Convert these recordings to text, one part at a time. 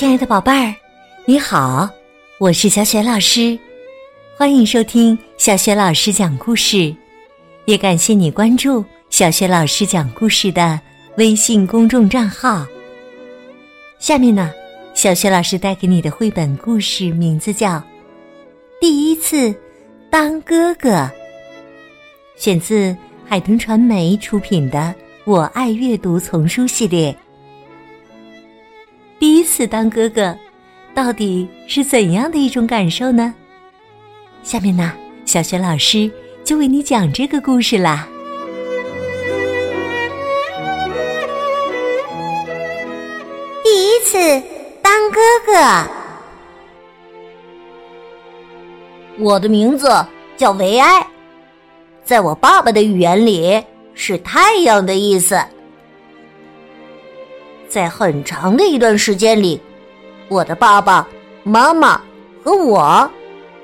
亲爱的宝贝儿，你好，我是小雪老师，欢迎收听小雪老师讲故事，也感谢你关注小雪老师讲故事的微信公众账号。下面呢，小雪老师带给你的绘本故事名字叫《第一次当哥哥》，选自海豚传媒出品的《我爱阅读》丛书系列。次当哥哥，到底是怎样的一种感受呢？下面呢，小雪老师就为你讲这个故事啦。第一次当哥哥，我的名字叫维埃，在我爸爸的语言里是太阳的意思。在很长的一段时间里，我的爸爸妈妈和我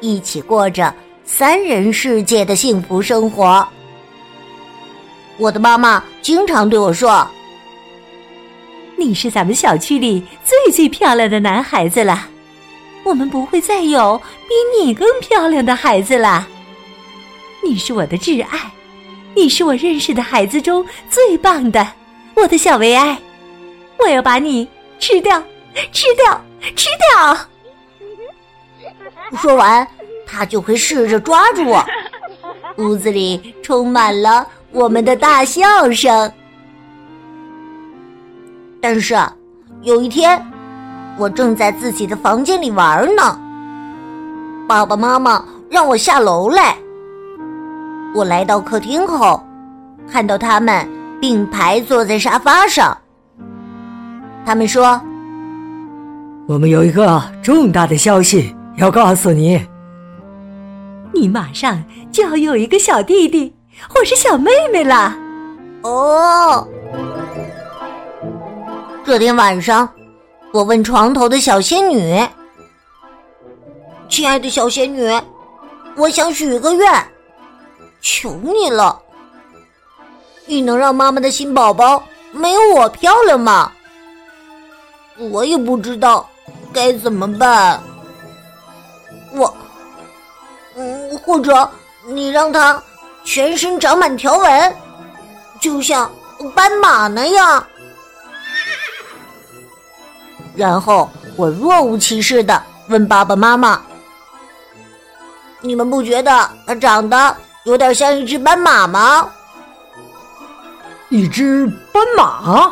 一起过着三人世界的幸福生活。我的妈妈经常对我说：“你是咱们小区里最最漂亮的男孩子了，我们不会再有比你更漂亮的孩子了。你是我的挚爱，你是我认识的孩子中最棒的，我的小维埃。”我要把你吃掉，吃掉，吃掉！说完，他就会试着抓住我。屋子里充满了我们的大笑声。但是有一天，我正在自己的房间里玩呢，爸爸妈妈让我下楼来。我来到客厅后，看到他们并排坐在沙发上。他们说：“我们有一个重大的消息要告诉你，你马上就要有一个小弟弟或是小妹妹了。”哦，这天晚上，我问床头的小仙女：“亲爱的小仙女，我想许个愿，求你了，你能让妈妈的新宝宝没有我漂亮吗？”我也不知道该怎么办。我，嗯，或者你让他全身长满条纹，就像斑马那样。然后我若无其事的问爸爸妈妈：“你们不觉得他长得有点像一只斑马吗？”一只斑马。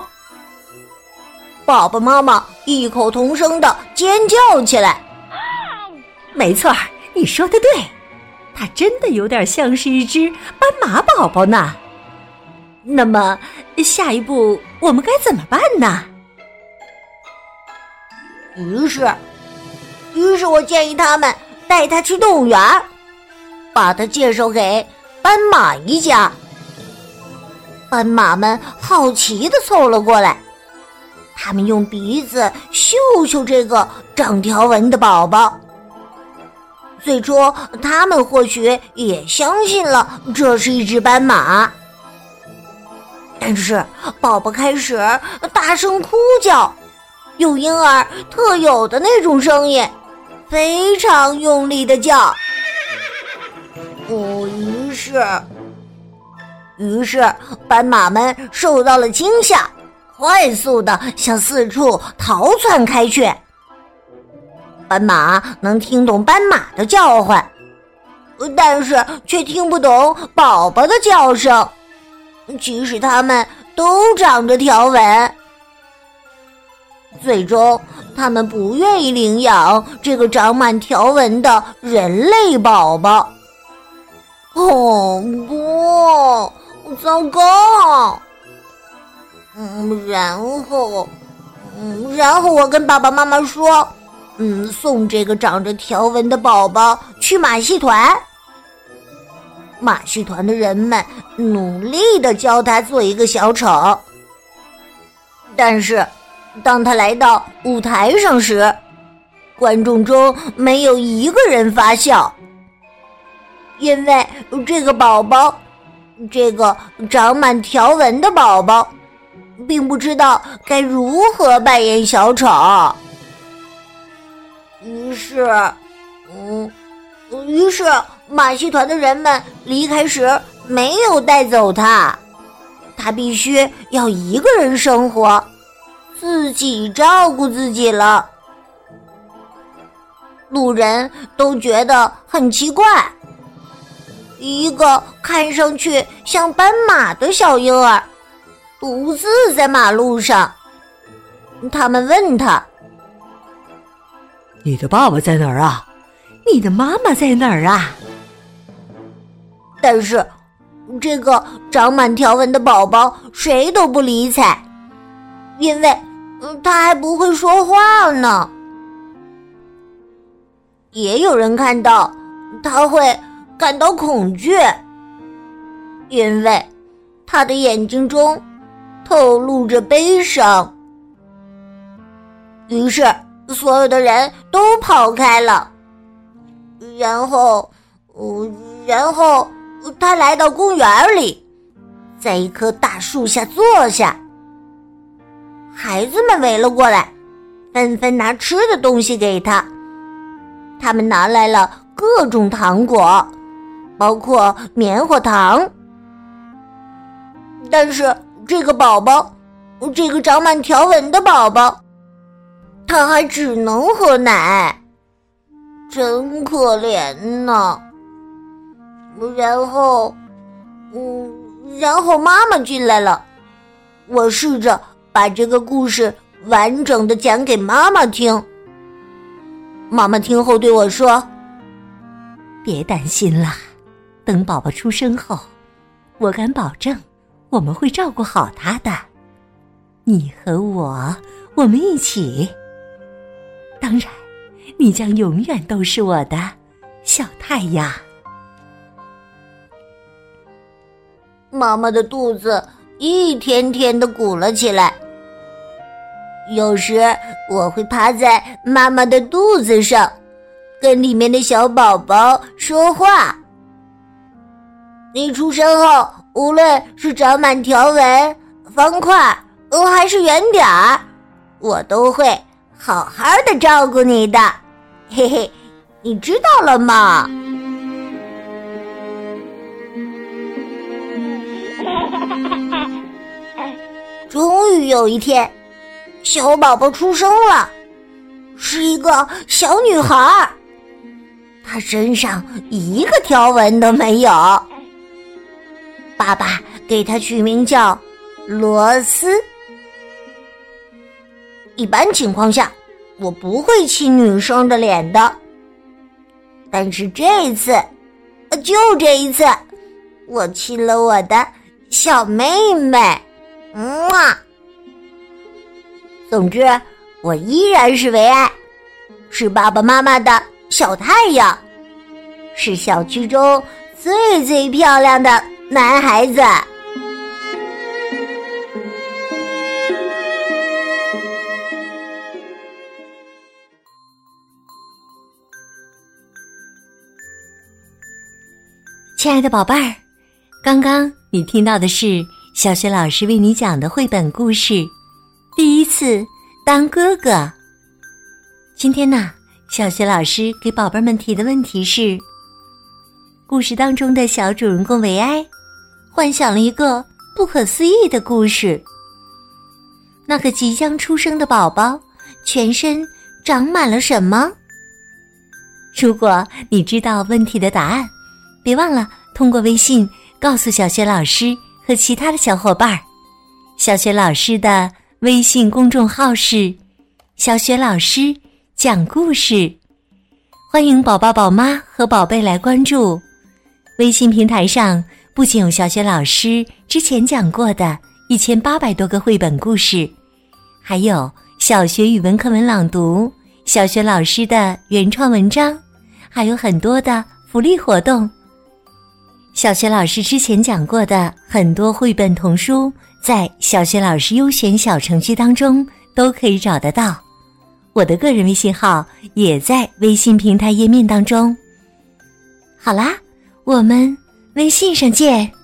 爸爸妈妈异口同声的尖叫起来。没错儿，你说的对，它真的有点像是一只斑马宝宝呢。那么，下一步我们该怎么办呢？于是，于是我建议他们带他去动物园，把他介绍给斑马一家。斑马们好奇的凑了过来。他们用鼻子嗅嗅这个长条纹的宝宝。最初，他们或许也相信了这是一只斑马，但是宝宝开始大声哭叫，有婴儿特有的那种声音，非常用力的叫。哦，于是，于是斑马们受到了惊吓。快速的向四处逃窜开去。斑马能听懂斑马的叫唤，但是却听不懂宝宝的叫声，即使它们都长着条纹。最终，他们不愿意领养这个长满条纹的人类宝宝。哦不，糟糕！嗯，然后，嗯，然后我跟爸爸妈妈说，嗯，送这个长着条纹的宝宝去马戏团。马戏团的人们努力的教他做一个小丑，但是当他来到舞台上时，观众中没有一个人发笑，因为这个宝宝，这个长满条纹的宝宝。并不知道该如何扮演小丑。于是，嗯，于是马戏团的人们离开时没有带走他，他必须要一个人生活，自己照顾自己了。路人都觉得很奇怪，一个看上去像斑马的小婴儿，独自在马路上。他们问他：“你的爸爸在哪儿啊？你的妈妈在哪儿啊？”但是，这个长满条纹的宝宝谁都不理睬，因为他还不会说话呢。也有人看到他会感到恐惧，因为他的眼睛中透露着悲伤。于是，所有的人都跑开了。然后，然后他来到公园里，在一棵大树下坐下。孩子们围了过来，纷纷拿吃的东西给他。他们拿来了各种糖果，包括棉花糖。但是这个宝宝，这个长满条纹的宝宝，他还只能喝奶，真可怜呢。然后，嗯，然后妈妈进来了。我试着把这个故事完整的讲给妈妈听。妈妈听后对我说：“别担心了，等宝宝出生后，我敢保证，我们会照顾好他的。你和我，我们一起。当然，你将永远都是我的小太阳。”妈妈的肚子一天天的鼓了起来。有时我会趴在妈妈的肚子上，跟里面的小宝宝说话。你出生后，无论是长满条纹、方块，呃，还是圆点儿，我都会好好的照顾你的。嘿嘿，你知道了吗？终于有一天。小宝宝出生了，是一个小女孩儿。她身上一个条纹都没有。爸爸给她取名叫罗斯。一般情况下，我不会亲女生的脸的。但是这一次，就这一次，我亲了我的小妹妹。嗯啊。总之，我依然是唯爱，是爸爸妈妈的小太阳，是小区中最最漂亮的男孩子。亲爱的宝贝儿，刚刚你听到的是小学老师为你讲的绘本故事。第一次当哥哥。今天呢，小学老师给宝贝们提的问题是：故事当中的小主人公维埃幻想了一个不可思议的故事。那个即将出生的宝宝全身长满了什么？如果你知道问题的答案，别忘了通过微信告诉小学老师和其他的小伙伴儿。小学老师的。微信公众号是“小雪老师讲故事”，欢迎宝宝、宝妈和宝贝来关注。微信平台上不仅有小学老师之前讲过的一千八百多个绘本故事，还有小学语文课文朗读、小学老师的原创文章，还有很多的福利活动。小学老师之前讲过的很多绘本童书。在小学老师优选小程序当中都可以找得到，我的个人微信号也在微信平台页面当中。好啦，我们微信上见。